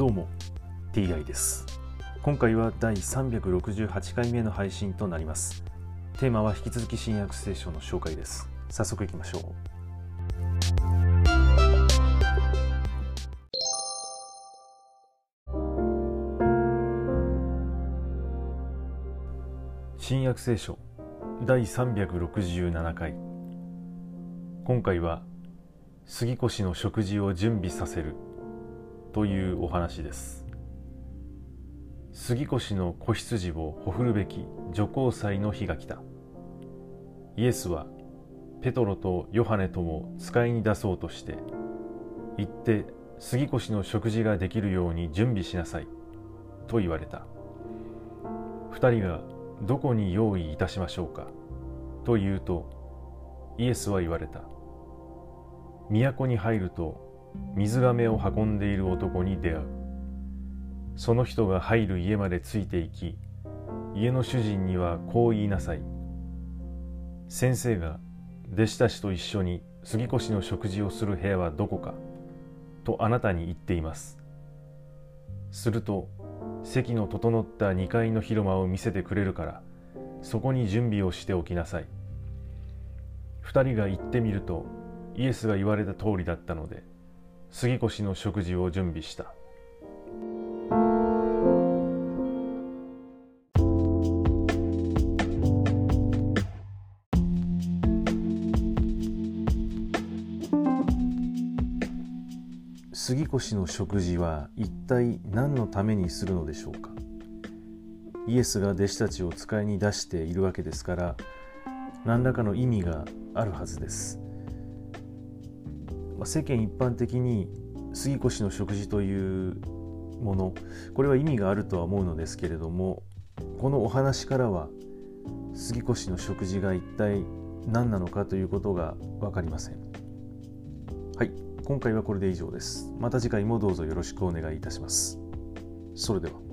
どうも TI です。今回は第368回目の配信となります。テーマは引き続き新約聖書の紹介です。早速いきましょう。新約聖書第367回。今回は杉越の食事を準備させるというお話です。杉越の子羊をほふるべき女皇祭の日が来た。イエスはペトロとヨハネとも使いに出そうとして行って杉越の食事ができるように準備しなさいと言われた。二人がどこに用意いたしましょうかと言うとイエスは言われた。都に入ると水がめを運んでいる男に出会う。その人が入る家までついていき家の主人にはこう言いなさい。先生が弟子たちと一緒に杉越の食事をする部屋はどこかとあなたに言っています。すると席の整った2階の広間を見せてくれるからそこに準備をしておきなさい。2人が行ってみるとイエスが言われた通りだったので杉越の食事を準備した。杉越の食事は一体何のためにするのでしょうか？イエスが弟子たちを使いに出しているわけですから何らかの意味があるはずです。ま世間一般的に杉越の食事というものこれは意味があるとは思うのですけれどもこのお話からは杉越の食事が一体何なのかということが分かりません。はい今回はこれで以上です。また次回もどうぞよろしくお願いいたします。それでは。